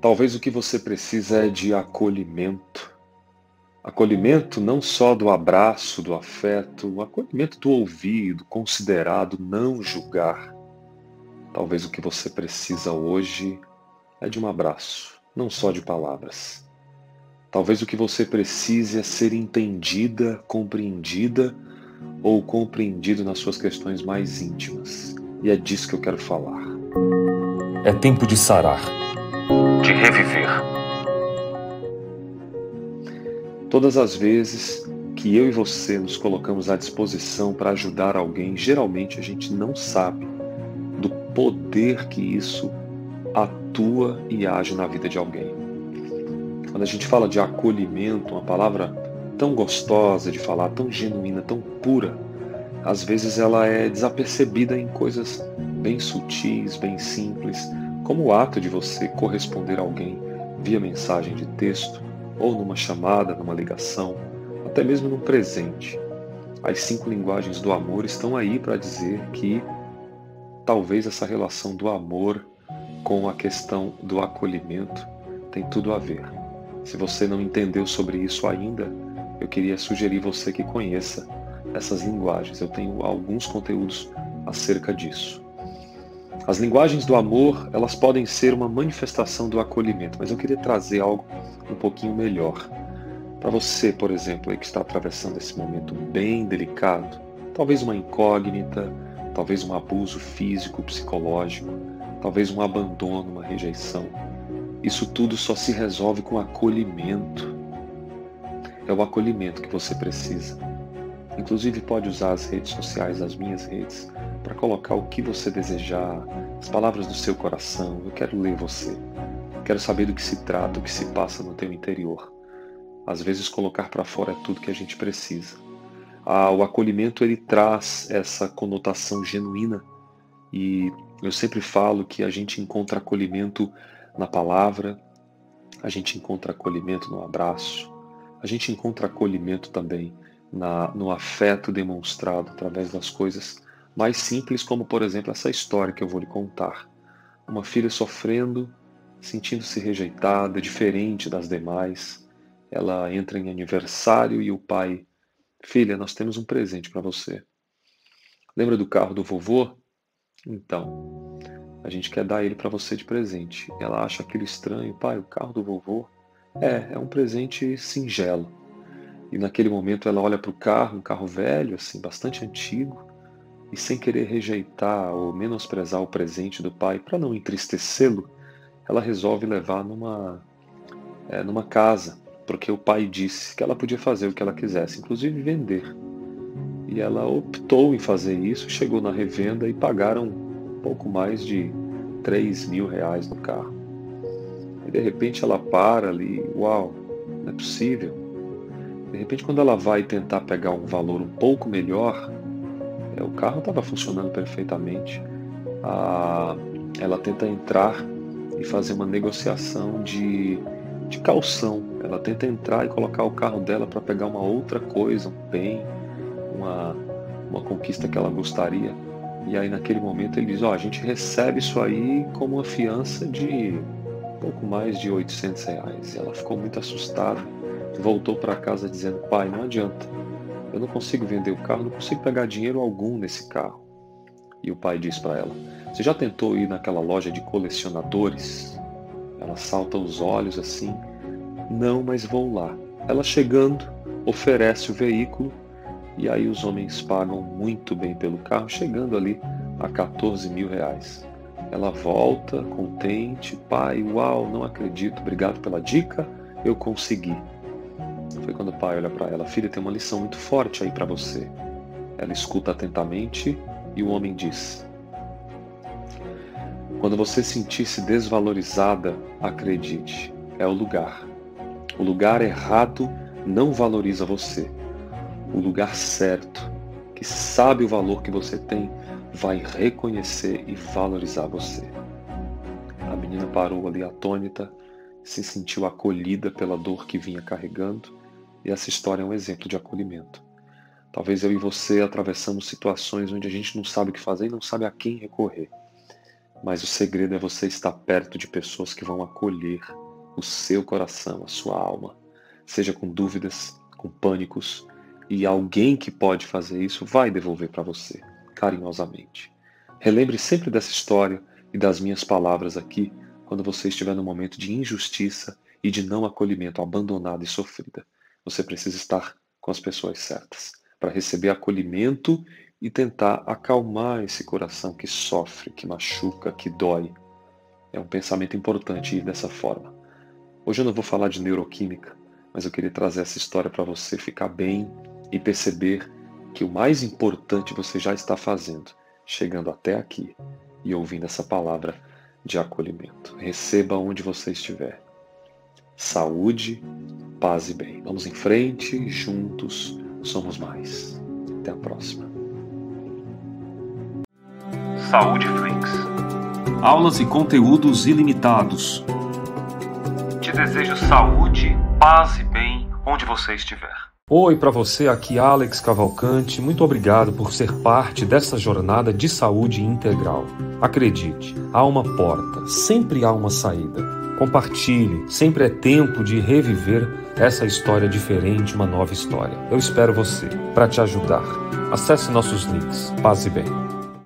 Talvez o que você precisa é de acolhimento. Acolhimento não só do abraço, do afeto, acolhimento do ouvido, considerado, não julgar. Talvez o que você precisa hoje é de um abraço, não só de palavras. Talvez o que você precise é ser entendida, compreendida ou compreendido nas suas questões mais íntimas. E é disso que eu quero falar. É tempo de sarar, de reviver. Todas as vezes que eu e você nos colocamos à disposição para ajudar alguém, geralmente a gente não sabe do poder que isso atua e age na vida de alguém. Quando a gente fala de acolhimento, uma palavra tão gostosa de falar, tão genuína, tão pura, às vezes ela é desapercebida em coisas bem sutis, bem simples, como o ato de você corresponder a alguém via mensagem de texto, ou numa chamada, numa ligação, até mesmo num presente. As cinco linguagens do amor estão aí para dizer que talvez essa relação do amor com a questão do acolhimento tem tudo a ver. Se você não entendeu sobre isso ainda, eu queria sugerir você que conheça essas linguagens. Eu tenho alguns conteúdos acerca disso. As linguagens do amor, elas podem ser uma manifestação do acolhimento, mas eu queria trazer algo um pouquinho melhor. Para você, por exemplo, aí que está atravessando esse momento bem delicado, talvez uma incógnita, talvez um abuso físico, psicológico, talvez um abandono, uma rejeição. Isso tudo só se resolve com acolhimento. É o acolhimento que você precisa. Inclusive pode usar as redes sociais, as minhas redes, para colocar o que você desejar, as palavras do seu coração. Eu quero ler você. Quero saber do que se trata, o que se passa no teu interior. Às vezes colocar para fora é tudo que a gente precisa. Ah, o acolhimento ele traz essa conotação genuína e eu sempre falo que a gente encontra acolhimento na palavra, a gente encontra acolhimento no abraço, a gente encontra acolhimento também na, no afeto demonstrado através das coisas mais simples, como por exemplo essa história que eu vou lhe contar. Uma filha sofrendo, sentindo-se rejeitada, diferente das demais. Ela entra em aniversário e o pai, filha, nós temos um presente para você. Lembra do carro do vovô? Então, a gente quer dar ele para você de presente. Ela acha aquilo estranho, pai, o carro do vovô. É, é um presente singelo. E naquele momento ela olha para o carro, um carro velho, assim, bastante antigo, e sem querer rejeitar ou menosprezar o presente do pai, para não entristecê-lo, ela resolve levar numa, é, numa casa, porque o pai disse que ela podia fazer o que ela quisesse, inclusive vender. E ela optou em fazer isso, chegou na revenda e pagaram um pouco mais de 3 mil reais no carro. E de repente ela para ali, uau, não é possível. De repente, quando ela vai tentar pegar um valor um pouco melhor, é, o carro estava funcionando perfeitamente. Ah, ela tenta entrar e fazer uma negociação de, de calção. Ela tenta entrar e colocar o carro dela para pegar uma outra coisa, um bem, uma, uma conquista que ela gostaria. E aí naquele momento ele diz, ó, oh, a gente recebe isso aí como uma fiança de pouco mais de 800 reais. E ela ficou muito assustada voltou para casa dizendo: Pai, não adianta, eu não consigo vender o carro, não consigo pegar dinheiro algum nesse carro. E o pai diz para ela: Você já tentou ir naquela loja de colecionadores? Ela salta os olhos assim: Não, mas vou lá. Ela chegando, oferece o veículo e aí os homens pagam muito bem pelo carro, chegando ali a 14 mil reais. Ela volta contente, pai, uau, não acredito, obrigado pela dica, eu consegui. Foi quando o pai olha para ela: Filha, tem uma lição muito forte aí para você. Ela escuta atentamente e o homem diz: Quando você sentir-se desvalorizada, acredite, é o lugar. O lugar errado não valoriza você. O lugar certo, que sabe o valor que você tem, vai reconhecer e valorizar você. A menina parou ali atônita, se sentiu acolhida pela dor que vinha carregando e essa história é um exemplo de acolhimento. Talvez eu e você atravessamos situações onde a gente não sabe o que fazer e não sabe a quem recorrer. Mas o segredo é você estar perto de pessoas que vão acolher o seu coração, a sua alma, seja com dúvidas, com pânicos, e alguém que pode fazer isso vai devolver para você, carinhosamente. Relembre sempre dessa história e das minhas palavras aqui quando você estiver no momento de injustiça e de não acolhimento, abandonada e sofrida. Você precisa estar com as pessoas certas para receber acolhimento e tentar acalmar esse coração que sofre, que machuca, que dói. É um pensamento importante ir dessa forma. Hoje eu não vou falar de neuroquímica, mas eu queria trazer essa história para você ficar bem e perceber que o mais importante você já está fazendo, chegando até aqui e ouvindo essa palavra de acolhimento. Receba onde você estiver. Saúde, paz e bem. Vamos em frente, juntos somos mais. Até a próxima. Saúde Flix. Aulas e conteúdos ilimitados. Te desejo saúde, paz e bem onde você estiver. Oi para você, aqui Alex Cavalcante. Muito obrigado por ser parte dessa jornada de saúde integral. Acredite, há uma porta, sempre há uma saída. Compartilhe, sempre é tempo de reviver essa história diferente, uma nova história. Eu espero você para te ajudar. Acesse nossos links. Paz e bem.